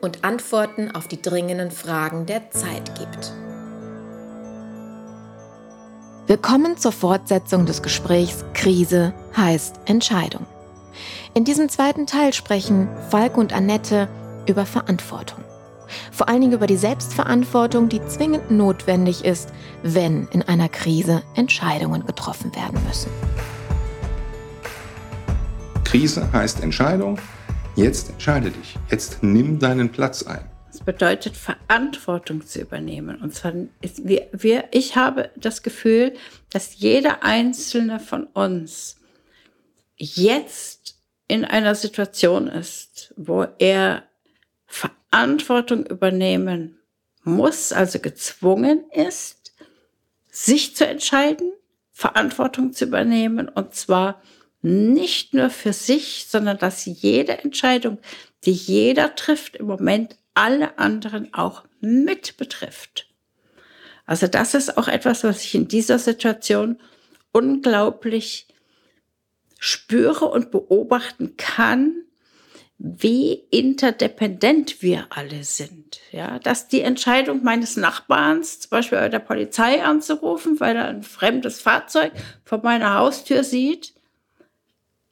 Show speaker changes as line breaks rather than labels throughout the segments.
und Antworten auf die dringenden Fragen der Zeit gibt. Willkommen zur Fortsetzung des Gesprächs Krise heißt Entscheidung. In diesem zweiten Teil sprechen Falk und Annette über Verantwortung. Vor allen Dingen über die Selbstverantwortung, die zwingend notwendig ist, wenn in einer Krise Entscheidungen getroffen werden müssen.
Krise heißt Entscheidung Jetzt entscheide dich. Jetzt nimm deinen Platz ein.
Das bedeutet, Verantwortung zu übernehmen. Und zwar, wir, wir, ich habe das Gefühl, dass jeder einzelne von uns jetzt in einer Situation ist, wo er Verantwortung übernehmen muss, also gezwungen ist, sich zu entscheiden, Verantwortung zu übernehmen und zwar nicht nur für sich, sondern dass jede Entscheidung, die jeder trifft, im Moment alle anderen auch mit betrifft. Also das ist auch etwas, was ich in dieser Situation unglaublich spüre und beobachten kann, wie interdependent wir alle sind. Ja, dass die Entscheidung meines Nachbarns, zum Beispiel bei der Polizei anzurufen, weil er ein fremdes Fahrzeug vor meiner Haustür sieht,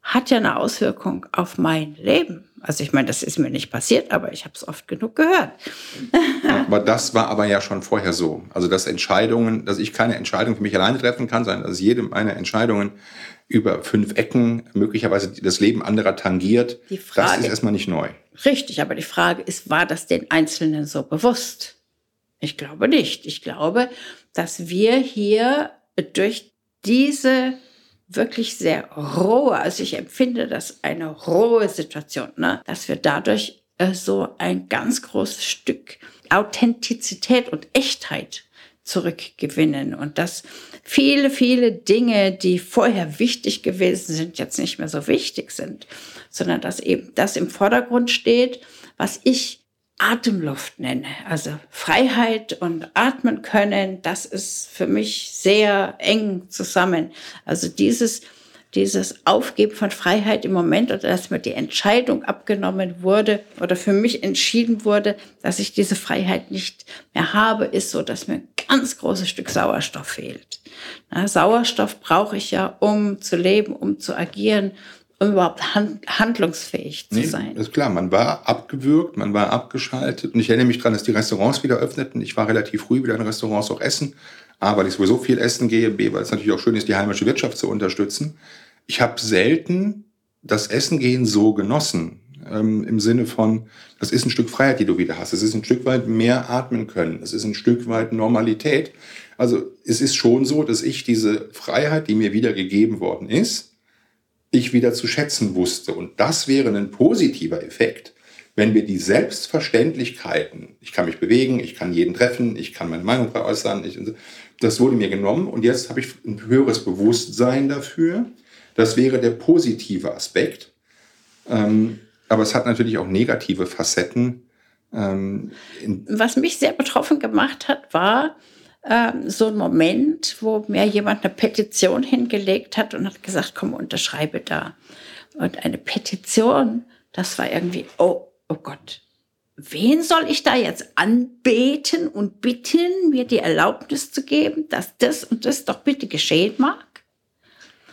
hat ja eine Auswirkung auf mein Leben. Also ich meine, das ist mir nicht passiert, aber ich habe es oft genug gehört.
aber das war aber ja schon vorher so. Also dass Entscheidungen, dass ich keine Entscheidung für mich alleine treffen kann, sondern dass jede meiner Entscheidungen über fünf Ecken möglicherweise das Leben anderer tangiert, die Frage, das ist erstmal nicht neu.
Richtig, aber die Frage ist, war das den Einzelnen so bewusst? Ich glaube nicht. Ich glaube, dass wir hier durch diese wirklich sehr rohe, also ich empfinde das eine rohe Situation, ne? dass wir dadurch äh, so ein ganz großes Stück Authentizität und Echtheit zurückgewinnen und dass viele, viele Dinge, die vorher wichtig gewesen sind, jetzt nicht mehr so wichtig sind, sondern dass eben das im Vordergrund steht, was ich Atemluft nenne. Also Freiheit und atmen können, das ist für mich sehr eng zusammen. Also dieses, dieses Aufgeben von Freiheit im Moment oder dass mir die Entscheidung abgenommen wurde oder für mich entschieden wurde, dass ich diese Freiheit nicht mehr habe, ist so, dass mir ein ganz großes Stück Sauerstoff fehlt. Na, Sauerstoff brauche ich ja, um zu leben, um zu agieren, um überhaupt hand, handlungsfähig zu nee, sein.
Ist klar, man war abgewürgt, man war abgeschaltet. Und ich erinnere mich daran, dass die Restaurants wieder öffneten. Ich war relativ früh wieder in Restaurants auch essen. A, weil ich sowieso viel essen gehe. B, weil es natürlich auch schön ist, die heimische Wirtschaft zu unterstützen. Ich habe selten das Essen gehen so genossen. Ähm, Im Sinne von, das ist ein Stück Freiheit, die du wieder hast. Es ist ein Stück weit mehr atmen können. Es ist ein Stück weit Normalität. Also es ist schon so, dass ich diese Freiheit, die mir wieder gegeben worden ist, ich wieder zu schätzen wusste. Und das wäre ein positiver Effekt, wenn wir die Selbstverständlichkeiten, ich kann mich bewegen, ich kann jeden treffen, ich kann meine Meinung frei äußern, ich, das wurde mir genommen und jetzt habe ich ein höheres Bewusstsein dafür. Das wäre der positive Aspekt. Ähm, aber es hat natürlich auch negative Facetten.
Ähm, Was mich sehr betroffen gemacht hat, war, ähm, so ein Moment, wo mir jemand eine Petition hingelegt hat und hat gesagt, komm, unterschreibe da. Und eine Petition, das war irgendwie, oh, oh Gott, wen soll ich da jetzt anbeten und bitten, mir die Erlaubnis zu geben, dass das und das doch bitte geschehen mag?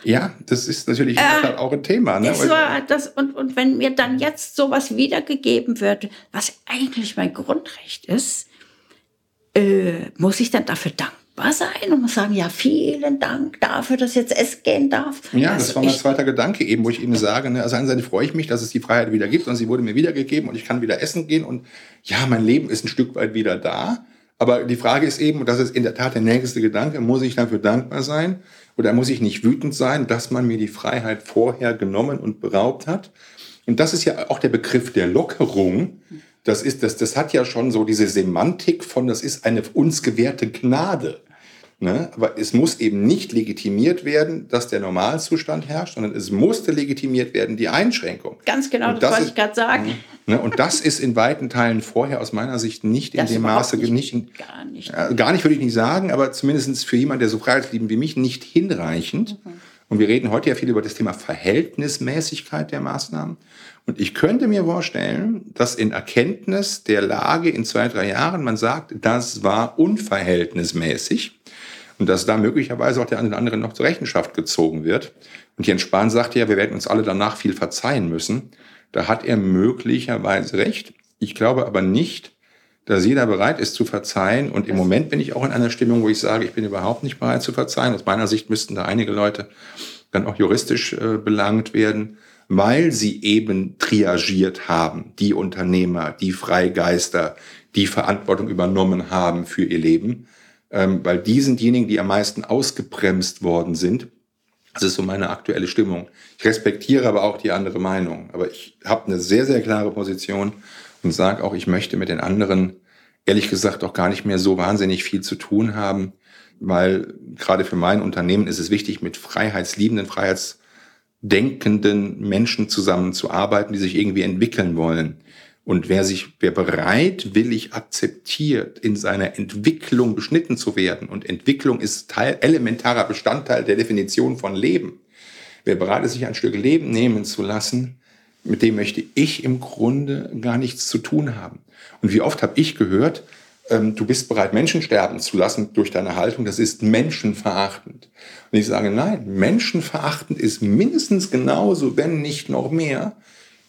Ja, das ist natürlich äh, auch ein Thema.
Ne? Das war das, und, und wenn mir dann jetzt sowas wiedergegeben wird, was eigentlich mein Grundrecht ist, äh, muss ich dann dafür dankbar sein und muss sagen, ja, vielen Dank dafür, dass jetzt es gehen darf.
Ja, also das war mein zweiter Gedanke eben, wo ich eben sage, ne, also einerseits freue ich mich, dass es die Freiheit wieder gibt und sie wurde mir wiedergegeben und ich kann wieder essen gehen und ja, mein Leben ist ein Stück weit wieder da. Aber die Frage ist eben, und das ist in der Tat der nächste Gedanke, muss ich dafür dankbar sein oder muss ich nicht wütend sein, dass man mir die Freiheit vorher genommen und beraubt hat? Und das ist ja auch der Begriff der Lockerung, Das, ist, das, das hat ja schon so diese Semantik von, das ist eine uns gewährte Gnade. Ne? Aber es muss eben nicht legitimiert werden, dass der Normalzustand herrscht, sondern es musste legitimiert werden, die Einschränkung.
Ganz genau, das, das wollte ich gerade sagen.
Ne? Und das ist in weiten Teilen vorher aus meiner Sicht nicht das in dem Maße, nicht, nicht, gar nicht. Äh, gar nicht würde ich nicht sagen, aber zumindest für jemanden, der so freiheitsliebend wie mich, nicht hinreichend. Mhm. Und wir reden heute ja viel über das Thema Verhältnismäßigkeit der Maßnahmen. Und ich könnte mir vorstellen, dass in Erkenntnis der Lage in zwei, drei Jahren man sagt, das war unverhältnismäßig und dass da möglicherweise auch der eine oder andere noch zur Rechenschaft gezogen wird. Und Jens Spahn sagte ja, wir werden uns alle danach viel verzeihen müssen. Da hat er möglicherweise recht. Ich glaube aber nicht, dass jeder bereit ist zu verzeihen. Und im Moment bin ich auch in einer Stimmung, wo ich sage, ich bin überhaupt nicht bereit zu verzeihen. Aus meiner Sicht müssten da einige Leute dann auch juristisch äh, belangt werden, weil sie eben triagiert haben, die Unternehmer, die Freigeister, die Verantwortung übernommen haben für ihr Leben ähm, weil die sind diejenigen, die am meisten ausgebremst worden sind. Das ist so meine aktuelle Stimmung. Ich respektiere aber auch die andere Meinung. Aber ich habe eine sehr, sehr klare Position und sage auch, ich möchte mit den anderen ehrlich gesagt auch gar nicht mehr so wahnsinnig viel zu tun haben, weil gerade für mein Unternehmen ist es wichtig, mit freiheitsliebenden, freiheitsdenkenden Menschen zusammenzuarbeiten, die sich irgendwie entwickeln wollen. Und wer sich, wer bereitwillig akzeptiert, in seiner Entwicklung beschnitten zu werden, und Entwicklung ist Teil, elementarer Bestandteil der Definition von Leben. Wer bereit ist, sich ein Stück Leben nehmen zu lassen, mit dem möchte ich im Grunde gar nichts zu tun haben. Und wie oft habe ich gehört, ähm, du bist bereit, Menschen sterben zu lassen durch deine Haltung, das ist menschenverachtend. Und ich sage, nein, menschenverachtend ist mindestens genauso, wenn nicht noch mehr,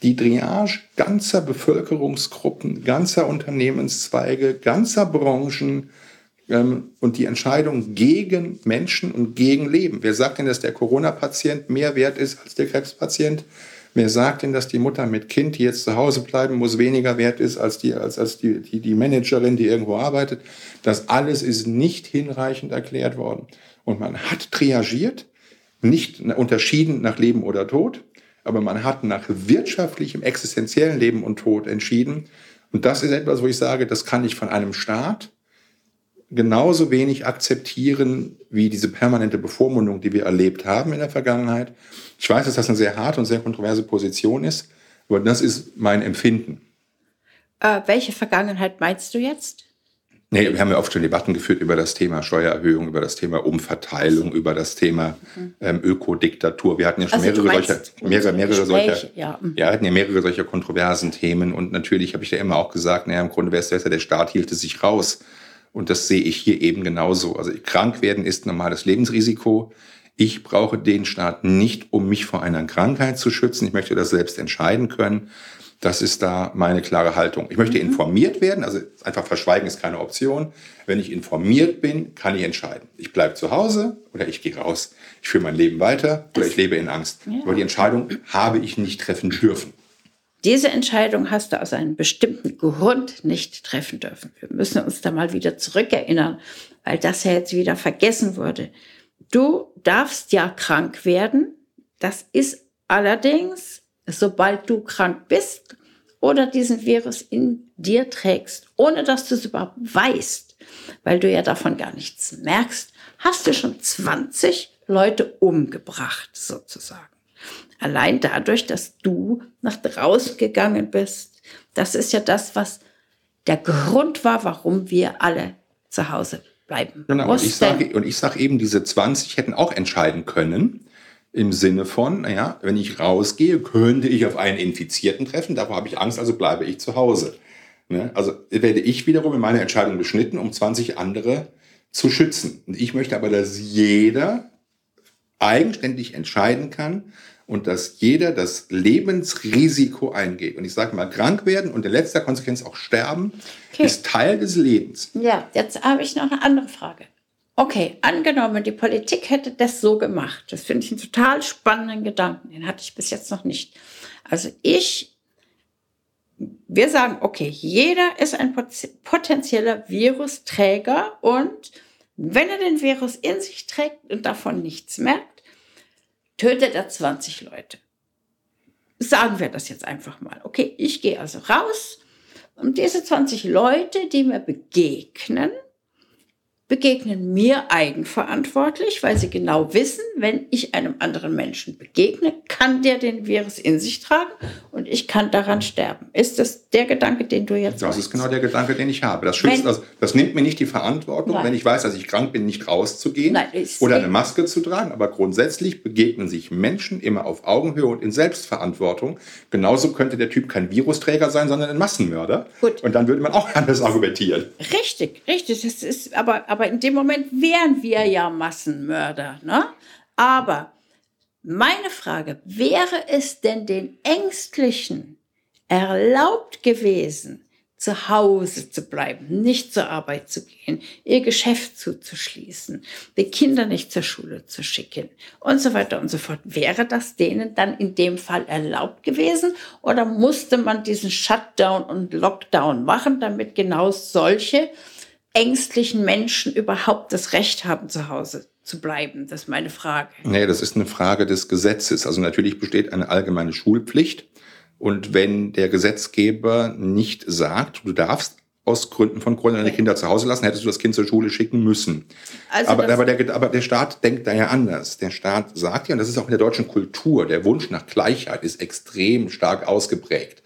die Triage ganzer Bevölkerungsgruppen, ganzer Unternehmenszweige, ganzer Branchen ähm, und die Entscheidung gegen Menschen und gegen Leben. Wer sagt denn, dass der Corona-Patient mehr wert ist als der Krebspatient? Wer sagt denn, dass die Mutter mit Kind, die jetzt zu Hause bleiben muss, weniger wert ist als die, als, als die, die, die Managerin, die irgendwo arbeitet? Das alles ist nicht hinreichend erklärt worden. Und man hat triagiert, nicht unterschieden nach Leben oder Tod, aber man hat nach wirtschaftlichem, existenziellen Leben und Tod entschieden. Und das ist etwas, wo ich sage, das kann ich von einem Staat genauso wenig akzeptieren wie diese permanente Bevormundung, die wir erlebt haben in der Vergangenheit. Ich weiß, dass das eine sehr harte und sehr kontroverse Position ist, aber das ist mein Empfinden.
Äh, welche Vergangenheit meinst du jetzt?
Nee, wir haben ja oft schon Debatten geführt über das Thema Steuererhöhung, über das Thema Umverteilung, über das Thema ähm, Ökodiktatur. Wir hatten ja schon also mehrere solcher, mehrere, mehrere solcher, ja. Mhm. ja, hatten ja mehrere solcher kontroversen Themen. Und natürlich habe ich ja immer auch gesagt, naja, im Grunde wäre es besser, der Staat hielte sich raus. Und das sehe ich hier eben genauso. Also krank werden ist normales Lebensrisiko. Ich brauche den Staat nicht, um mich vor einer Krankheit zu schützen. Ich möchte das selbst entscheiden können. Das ist da meine klare Haltung. Ich möchte mhm. informiert werden, also einfach verschweigen ist keine Option. Wenn ich informiert bin, kann ich entscheiden. Ich bleibe zu Hause oder ich gehe raus. Ich führe mein Leben weiter oder ich lebe in Angst. Ja. Aber die Entscheidung habe ich nicht treffen dürfen.
Diese Entscheidung hast du aus einem bestimmten Grund nicht treffen dürfen. Wir müssen uns da mal wieder zurückerinnern, weil das ja jetzt wieder vergessen wurde. Du darfst ja krank werden. Das ist allerdings sobald du krank bist oder diesen Virus in dir trägst, ohne dass du es überhaupt weißt, weil du ja davon gar nichts merkst, hast du schon 20 Leute umgebracht, sozusagen. Allein dadurch, dass du nach draußen gegangen bist. Das ist ja das, was der Grund war, warum wir alle zu Hause bleiben.
Genau, und ich sage sag eben, diese 20 hätten auch entscheiden können, im Sinne von, naja, wenn ich rausgehe, könnte ich auf einen Infizierten treffen, davor habe ich Angst, also bleibe ich zu Hause. Ne? Also werde ich wiederum in meiner Entscheidung beschnitten, um 20 andere zu schützen. Und ich möchte aber, dass jeder eigenständig entscheiden kann und dass jeder das Lebensrisiko eingeht. Und ich sage mal, krank werden und in letzter Konsequenz auch sterben, okay. ist Teil des Lebens.
Ja, jetzt habe ich noch eine andere Frage. Okay, angenommen, die Politik hätte das so gemacht. Das finde ich einen total spannenden Gedanken. Den hatte ich bis jetzt noch nicht. Also ich, wir sagen, okay, jeder ist ein potenzieller Virusträger und wenn er den Virus in sich trägt und davon nichts merkt, tötet er 20 Leute. Sagen wir das jetzt einfach mal. Okay, ich gehe also raus Und diese 20 Leute, die mir begegnen, begegnen mir eigenverantwortlich, weil sie genau wissen, wenn ich einem anderen Menschen begegne, kann der den Virus in sich tragen und ich kann daran sterben. Ist das der Gedanke, den du jetzt
Das meinst? ist genau der Gedanke, den ich habe. Das, schützt, das, das nimmt mir nicht die Verantwortung, Nein. wenn ich weiß, dass ich krank bin, nicht rauszugehen Nein, oder eine Maske zu tragen. Aber grundsätzlich begegnen sich Menschen immer auf Augenhöhe und in Selbstverantwortung. Genauso könnte der Typ kein Virusträger sein, sondern ein Massenmörder. Gut. Und dann würde man auch anders argumentieren.
Richtig, richtig. Das ist aber aber in dem Moment wären wir ja Massenmörder. Ne? Aber meine Frage, wäre es denn den Ängstlichen erlaubt gewesen, zu Hause zu bleiben, nicht zur Arbeit zu gehen, ihr Geschäft zuzuschließen, die Kinder nicht zur Schule zu schicken und so weiter und so fort. Wäre das denen dann in dem Fall erlaubt gewesen oder musste man diesen Shutdown und Lockdown machen, damit genau solche ängstlichen Menschen überhaupt das Recht haben, zu Hause zu bleiben? Das ist meine Frage.
Nee, das ist eine Frage des Gesetzes. Also natürlich besteht eine allgemeine Schulpflicht. Und wenn der Gesetzgeber nicht sagt, du darfst aus Gründen von Corona deine Kinder zu Hause lassen, hättest du das Kind zur Schule schicken müssen. Also aber, aber, der, aber der Staat denkt da ja anders. Der Staat sagt ja, und das ist auch in der deutschen Kultur, der Wunsch nach Gleichheit ist extrem stark ausgeprägt.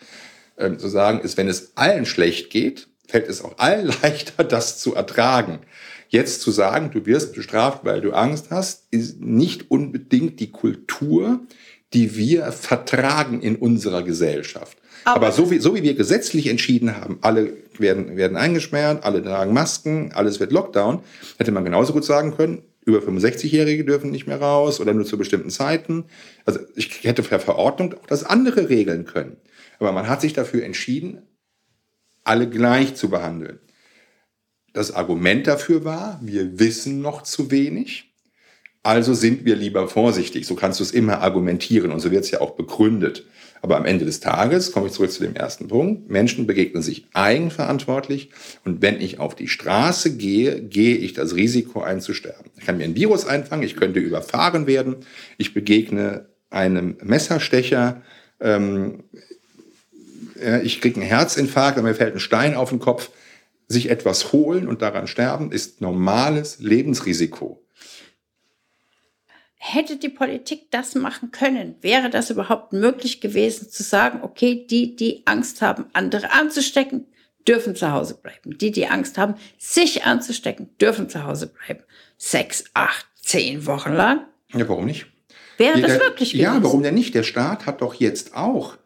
Ähm, zu sagen ist, wenn es allen schlecht geht, fällt es auch allen leichter, das zu ertragen. Jetzt zu sagen, du wirst bestraft, weil du Angst hast, ist nicht unbedingt die Kultur, die wir vertragen in unserer Gesellschaft. Aber, Aber so, wie, so wie wir gesetzlich entschieden haben, alle werden, werden eingesperrt, alle tragen Masken, alles wird Lockdown, hätte man genauso gut sagen können, über 65-Jährige dürfen nicht mehr raus oder nur zu bestimmten Zeiten. Also ich hätte per Verordnung auch das andere regeln können. Aber man hat sich dafür entschieden, alle gleich zu behandeln. Das Argument dafür war, wir wissen noch zu wenig, also sind wir lieber vorsichtig. So kannst du es immer argumentieren und so wird es ja auch begründet. Aber am Ende des Tages komme ich zurück zu dem ersten Punkt. Menschen begegnen sich eigenverantwortlich und wenn ich auf die Straße gehe, gehe ich das Risiko einzusterben. Ich kann mir ein Virus einfangen, ich könnte überfahren werden, ich begegne einem Messerstecher, ähm, ich kriege einen Herzinfarkt, mir fällt ein Stein auf den Kopf. Sich etwas holen und daran sterben ist normales Lebensrisiko.
Hätte die Politik das machen können, wäre das überhaupt möglich gewesen zu sagen, okay, die, die Angst haben, andere anzustecken, dürfen zu Hause bleiben. Die, die Angst haben, sich anzustecken, dürfen zu Hause bleiben. Sechs, acht, zehn Wochen lang.
Ja, warum nicht?
Wäre das wirklich
gewesen? Ja, warum denn nicht? Der Staat hat doch jetzt auch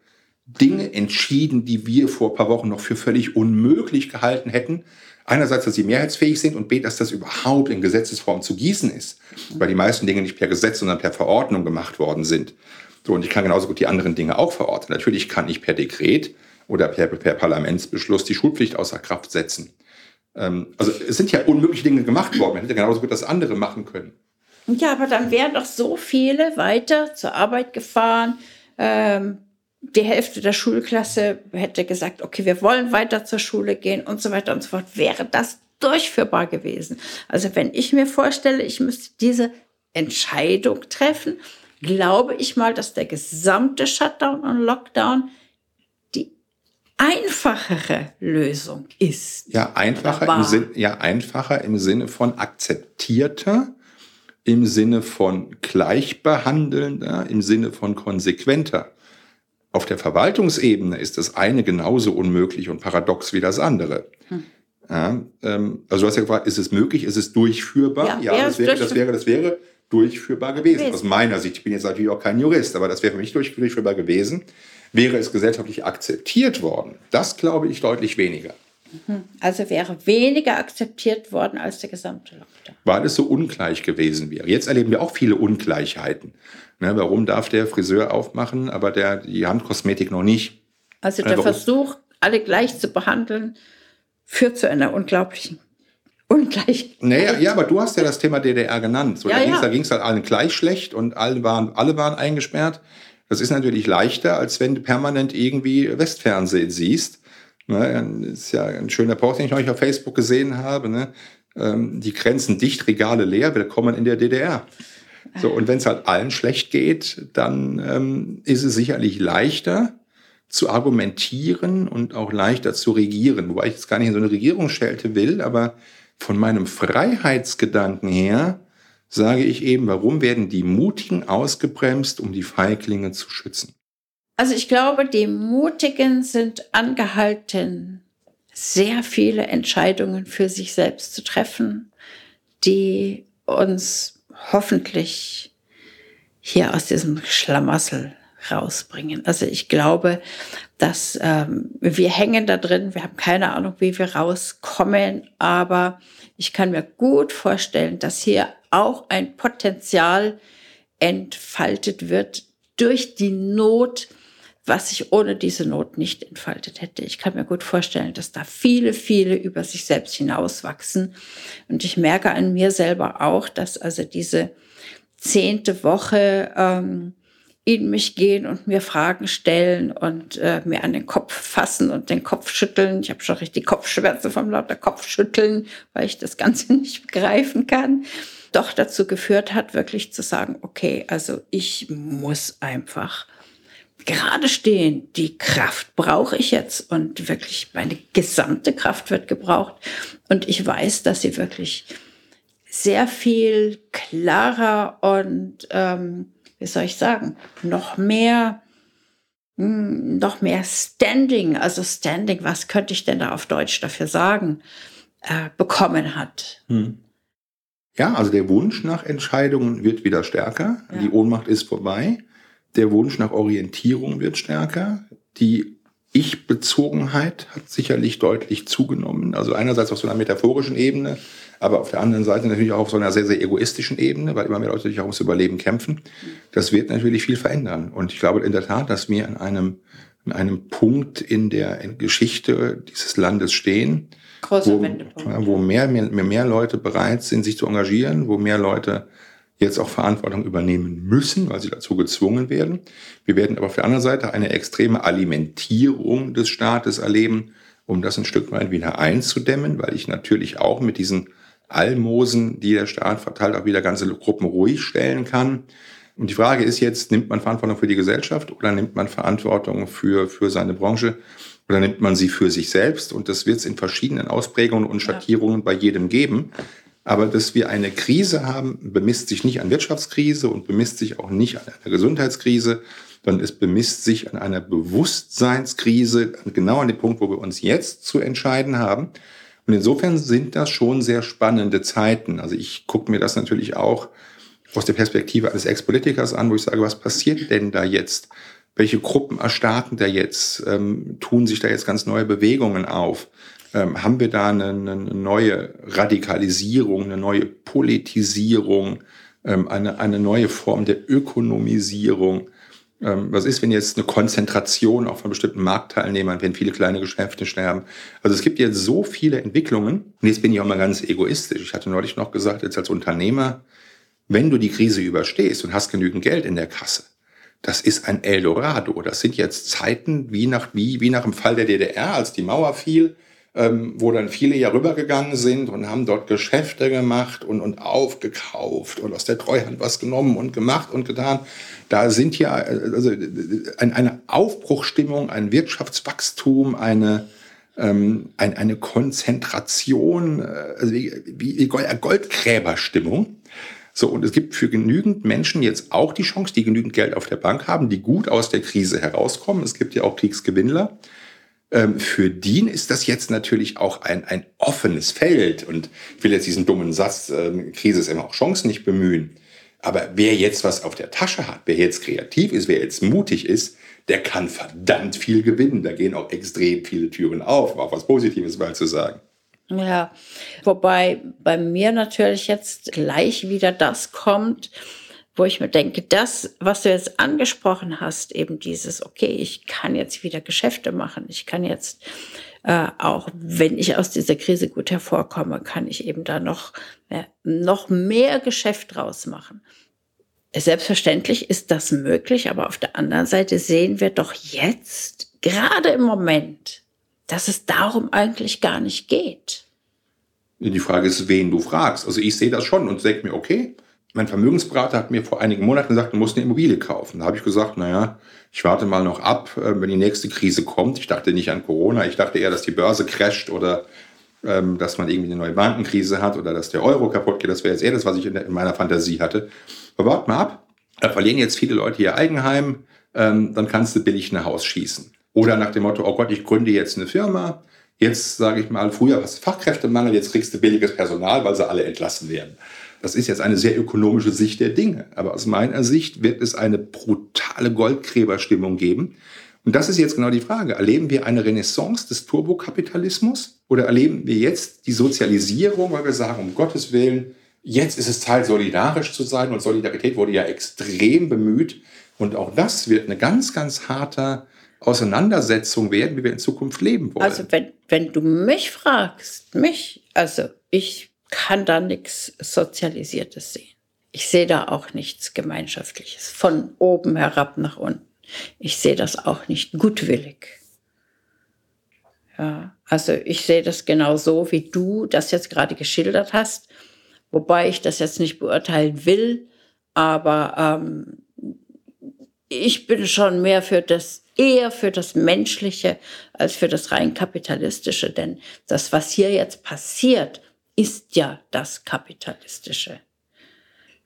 Dinge entschieden, die wir vor ein paar Wochen noch für völlig unmöglich gehalten hätten. Einerseits, dass sie mehrheitsfähig sind und B, dass das überhaupt in Gesetzesform zu gießen ist, weil die meisten Dinge nicht per Gesetz, sondern per Verordnung gemacht worden sind. So, und ich kann genauso gut die anderen Dinge auch verorten. Natürlich kann ich per Dekret oder per, per Parlamentsbeschluss die Schulpflicht außer Kraft setzen. Ähm, also es sind ja unmögliche Dinge gemacht worden. Man hätte genauso gut das andere machen können.
Ja, aber dann wären doch so viele weiter zur Arbeit gefahren, ähm, die Hälfte der Schulklasse hätte gesagt, okay, wir wollen weiter zur Schule gehen und so weiter und so fort, wäre das durchführbar gewesen. Also wenn ich mir vorstelle, ich müsste diese Entscheidung treffen, glaube ich mal, dass der gesamte Shutdown und Lockdown die einfachere Lösung ist.
Ja, einfacher, im, Sinn, ja, einfacher im Sinne von akzeptierter, im Sinne von gleichbehandelnder, im Sinne von konsequenter. Auf der Verwaltungsebene ist das eine genauso unmöglich und paradox wie das andere. Hm. Ja, ähm, also du hast ja gefragt, ist es möglich, ist es durchführbar? Ja, ja das, wäre, das, wäre, das wäre durchführbar gewesen. gewesen. Aus meiner Sicht, ich bin jetzt natürlich auch kein Jurist, aber das wäre für mich durchführbar gewesen. Wäre es gesellschaftlich akzeptiert worden? Das glaube ich deutlich weniger.
Mhm. Also wäre weniger akzeptiert worden als der gesamte Lockdown.
Weil es so ungleich gewesen wäre. Jetzt erleben wir auch viele Ungleichheiten. Ne, warum darf der Friseur aufmachen, aber der, die Handkosmetik noch nicht?
Also der warum? Versuch, alle gleich zu behandeln, führt zu einer unglaublichen Ungleich.
Naja, ja, aber du hast ja das Thema DDR genannt. So, ja, da ging es ja. halt allen gleich schlecht und alle waren, alle waren eingesperrt. Das ist natürlich leichter, als wenn du permanent irgendwie Westfernsehen siehst. Ne, ist ja ein schöner Post, den ich euch auf Facebook gesehen habe. Ne? Ähm, die Grenzen dicht, Regale leer, willkommen in der DDR. So, und wenn es halt allen schlecht geht, dann ähm, ist es sicherlich leichter zu argumentieren und auch leichter zu regieren. Wobei ich jetzt gar nicht in so eine Regierungsschelte will, aber von meinem Freiheitsgedanken her sage ich eben, warum werden die Mutigen ausgebremst, um die Feiglinge zu schützen?
Also ich glaube, die Mutigen sind angehalten, sehr viele Entscheidungen für sich selbst zu treffen, die uns hoffentlich hier aus diesem Schlamassel rausbringen. Also ich glaube, dass ähm, wir hängen da drin, wir haben keine Ahnung, wie wir rauskommen, aber ich kann mir gut vorstellen, dass hier auch ein Potenzial entfaltet wird durch die Not, was sich ohne diese Not nicht entfaltet hätte. Ich kann mir gut vorstellen, dass da viele, viele über sich selbst hinauswachsen. Und ich merke an mir selber auch, dass also diese zehnte Woche ähm, in mich gehen und mir Fragen stellen und äh, mir an den Kopf fassen und den Kopf schütteln. Ich habe schon richtig Kopfschmerzen vom lauter Kopfschütteln, weil ich das Ganze nicht begreifen kann. Doch dazu geführt hat, wirklich zu sagen, okay, also ich muss einfach gerade stehen. Die Kraft brauche ich jetzt und wirklich meine gesamte Kraft wird gebraucht. Und ich weiß, dass sie wirklich sehr viel klarer und ähm, wie soll ich sagen, noch mehr, hm, noch mehr Standing, also Standing, was könnte ich denn da auf Deutsch dafür sagen, äh, bekommen hat. Hm.
Ja, also der Wunsch nach Entscheidungen wird wieder stärker. Ja. Die Ohnmacht ist vorbei. Der Wunsch nach Orientierung wird stärker. Die Ich-Bezogenheit hat sicherlich deutlich zugenommen. Also einerseits auf so einer metaphorischen Ebene, aber auf der anderen Seite natürlich auch auf so einer sehr, sehr egoistischen Ebene, weil immer mehr Leute sich auch ums Überleben kämpfen. Das wird natürlich viel verändern. Und ich glaube in der Tat, dass wir an einem, an einem Punkt in der Geschichte dieses Landes stehen,
Großer
wo,
Wendepunkt.
wo mehr, mehr, mehr Leute bereit sind, sich zu engagieren, wo mehr Leute jetzt auch Verantwortung übernehmen müssen, weil sie dazu gezwungen werden. Wir werden aber auf der anderen Seite eine extreme Alimentierung des Staates erleben, um das ein Stück weit wieder einzudämmen, weil ich natürlich auch mit diesen Almosen, die der Staat verteilt, auch wieder ganze Gruppen ruhig stellen kann. Und die Frage ist jetzt, nimmt man Verantwortung für die Gesellschaft oder nimmt man Verantwortung für, für seine Branche oder nimmt man sie für sich selbst? Und das wird es in verschiedenen Ausprägungen und Schattierungen bei jedem geben. Aber dass wir eine Krise haben, bemisst sich nicht an Wirtschaftskrise und bemisst sich auch nicht an einer Gesundheitskrise, sondern es bemisst sich an einer Bewusstseinskrise, genau an dem Punkt, wo wir uns jetzt zu entscheiden haben. Und insofern sind das schon sehr spannende Zeiten. Also ich gucke mir das natürlich auch aus der Perspektive eines Ex-Politikers an, wo ich sage, was passiert denn da jetzt? Welche Gruppen erstarken da jetzt? Ähm, tun sich da jetzt ganz neue Bewegungen auf? Ähm, haben wir da eine, eine, neue Radikalisierung, eine neue Politisierung, ähm, eine, eine neue Form der Ökonomisierung? Ähm, was ist, wenn jetzt eine Konzentration auch von bestimmten Marktteilnehmern, wenn viele kleine Geschäfte sterben? Also es gibt jetzt so viele Entwicklungen. Und jetzt bin ich auch mal ganz egoistisch. Ich hatte neulich noch gesagt, jetzt als Unternehmer, wenn du die Krise überstehst und hast genügend Geld in der Kasse, das ist ein Eldorado. Das sind jetzt Zeiten wie nach, wie, wie nach dem Fall der DDR, als die Mauer fiel ähm, wo dann viele ja rübergegangen sind und haben dort Geschäfte gemacht und, und aufgekauft und aus der Treuhand was genommen und gemacht und getan. Da sind ja also eine Aufbruchstimmung, ein Wirtschaftswachstum, eine, ähm, ein, eine Konzentration, äh, also wie, wie Goldgräberstimmung. So, und es gibt für genügend Menschen jetzt auch die Chance, die genügend Geld auf der Bank haben, die gut aus der Krise herauskommen. Es gibt ja auch Kriegsgewinnler. Ähm, für die ist das jetzt natürlich auch ein, ein offenes Feld. Und ich will jetzt diesen dummen Satz, äh, Krise ist immer auch Chancen nicht bemühen. Aber wer jetzt was auf der Tasche hat, wer jetzt kreativ ist, wer jetzt mutig ist, der kann verdammt viel gewinnen. Da gehen auch extrem viele Türen auf, um auch was Positives mal zu sagen.
Ja, wobei bei mir natürlich jetzt gleich wieder das kommt, wo ich mir denke, das, was du jetzt angesprochen hast, eben dieses, okay, ich kann jetzt wieder Geschäfte machen, ich kann jetzt äh, auch, wenn ich aus dieser Krise gut hervorkomme, kann ich eben da noch, äh, noch mehr Geschäft draus machen. Selbstverständlich ist das möglich, aber auf der anderen Seite sehen wir doch jetzt, gerade im Moment, dass es darum eigentlich gar nicht geht.
Die Frage ist, wen du fragst. Also ich sehe das schon und denke mir, okay, mein Vermögensberater hat mir vor einigen Monaten gesagt, du musst eine Immobilie kaufen. Da habe ich gesagt, naja, ich warte mal noch ab, äh, wenn die nächste Krise kommt. Ich dachte nicht an Corona, ich dachte eher, dass die Börse crasht oder ähm, dass man irgendwie eine neue Bankenkrise hat oder dass der Euro kaputt geht. Das wäre jetzt eher das, was ich in, meiner Fantasie hatte. Aber warte mal ab, da verlieren jetzt viele Leute ihr Eigenheim, ähm, dann kannst du billig ein Haus schießen. Oder nach dem Motto, oh Gott, ich gründe jetzt eine Firma. Jetzt sage ich mal, früher was Fachkräftemangel, jetzt kriegst du billiges Personal, weil sie alle entlassen werden. Das ist jetzt eine sehr ökonomische Sicht der Dinge. Aber aus meiner Sicht wird es eine brutale Goldgräberstimmung geben. Und das ist jetzt genau die Frage. Erleben wir eine Renaissance des Turbokapitalismus oder erleben wir jetzt die Sozialisierung, weil wir sagen, um Gottes Willen, jetzt ist es Zeit, solidarisch zu sein und Solidarität wurde ja extrem bemüht. Und auch das wird eine ganz, ganz harte Auseinandersetzung werden, wie wir in Zukunft leben wollen.
Also wenn, wenn du mich fragst, mich, also ich kann da nichts Sozialisiertes sehen. Ich sehe da auch nichts Gemeinschaftliches, von oben herab nach unten. Ich sehe das auch nicht gutwillig. Ja, also ich sehe das genau so, wie du das jetzt gerade geschildert hast, wobei ich das jetzt nicht beurteilen will, aber ähm, ich bin schon mehr für das, eher für das Menschliche als für das rein kapitalistische, denn das, was hier jetzt passiert, ist ja das Kapitalistische.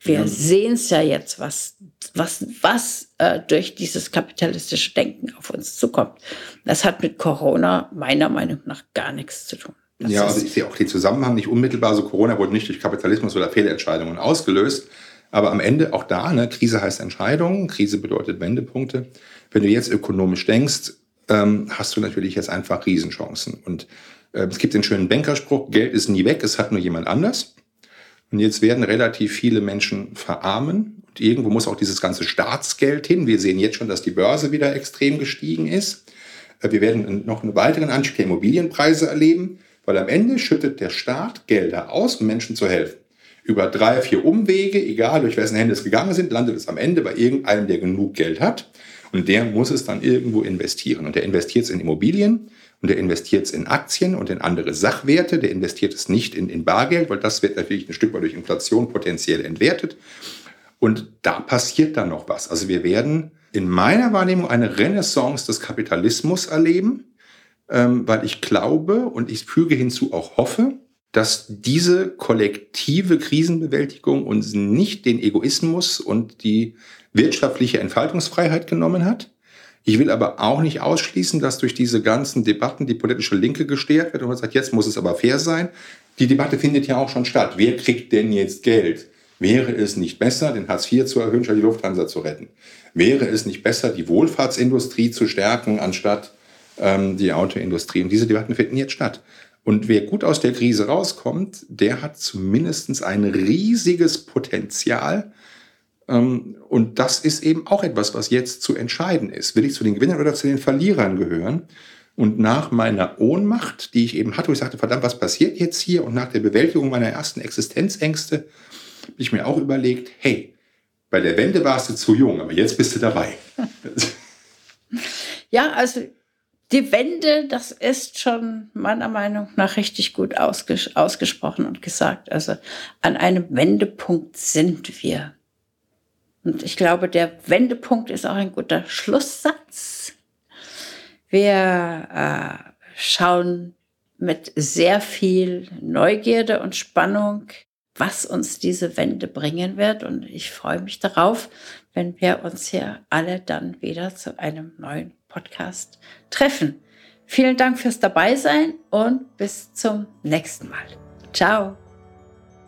Wir ja. sehen es ja jetzt, was, was, was äh, durch dieses kapitalistische Denken auf uns zukommt. Das hat mit Corona meiner Meinung nach gar nichts zu tun. Das
ja, also ich sehe auch den Zusammenhang nicht unmittelbar. So Corona wurde nicht durch Kapitalismus oder Fehlentscheidungen ausgelöst. Aber am Ende auch da, ne, Krise heißt Entscheidungen, Krise bedeutet Wendepunkte. Wenn du jetzt ökonomisch denkst, ähm, hast du natürlich jetzt einfach Riesenchancen. Und es gibt den schönen Bankerspruch, Geld ist nie weg, es hat nur jemand anders. Und jetzt werden relativ viele Menschen verarmen. Und irgendwo muss auch dieses ganze Staatsgeld hin. Wir sehen jetzt schon, dass die Börse wieder extrem gestiegen ist. Äh, wir werden noch einen weiteren Anstieg der Immobilienpreise erleben, weil am Ende schüttet der Staat Gelder aus, um Menschen zu helfen. Über drei, vier Umwege, egal durch wessen Hände es gegangen sind, landet es am Ende bei irgendeinem, der genug Geld hat. Und der muss es dann irgendwo investieren. Und der investiert es in Immobilien, und der investiert es in Aktien und in andere Sachwerte, der investiert es nicht in, in Bargeld, weil das wird natürlich ein Stück weit durch Inflation potenziell entwertet. Und da passiert dann noch was. Also wir werden in meiner Wahrnehmung eine Renaissance des Kapitalismus erleben, ähm, weil ich glaube und ich füge hinzu auch hoffe, dass diese kollektive Krisenbewältigung uns nicht den Egoismus und die wirtschaftliche Entfaltungsfreiheit genommen hat, ich will aber auch nicht ausschließen, dass durch diese ganzen Debatten die politische Linke gestärkt wird und man sagt, jetzt muss es aber fair sein. Die Debatte findet ja auch schon statt. Wer kriegt denn jetzt Geld? Wäre es nicht besser, den Hartz IV zu erhöhen, statt die Lufthansa zu retten? Wäre es nicht besser, die Wohlfahrtsindustrie zu stärken, anstatt ähm, die Autoindustrie? Und diese Debatten finden jetzt statt. Und wer gut aus der Krise rauskommt, der hat zumindest ein riesiges Potenzial, und das ist eben auch etwas, was jetzt zu entscheiden ist. Will ich zu den Gewinnern oder zu den Verlierern gehören? Und nach meiner Ohnmacht, die ich eben hatte, wo ich sagte, verdammt, was passiert jetzt hier? Und nach der Bewältigung meiner ersten Existenzängste, habe ich mir auch überlegt, hey, bei der Wende warst du zu jung, aber jetzt bist du dabei.
ja, also die Wende, das ist schon meiner Meinung nach richtig gut ausges ausgesprochen und gesagt. Also an einem Wendepunkt sind wir. Und ich glaube, der Wendepunkt ist auch ein guter Schlusssatz. Wir äh, schauen mit sehr viel Neugierde und Spannung, was uns diese Wende bringen wird. Und ich freue mich darauf, wenn wir uns hier alle dann wieder zu einem neuen Podcast treffen. Vielen Dank fürs Dabeisein und bis zum nächsten Mal. Ciao.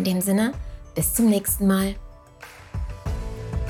In dem Sinne, bis zum nächsten Mal.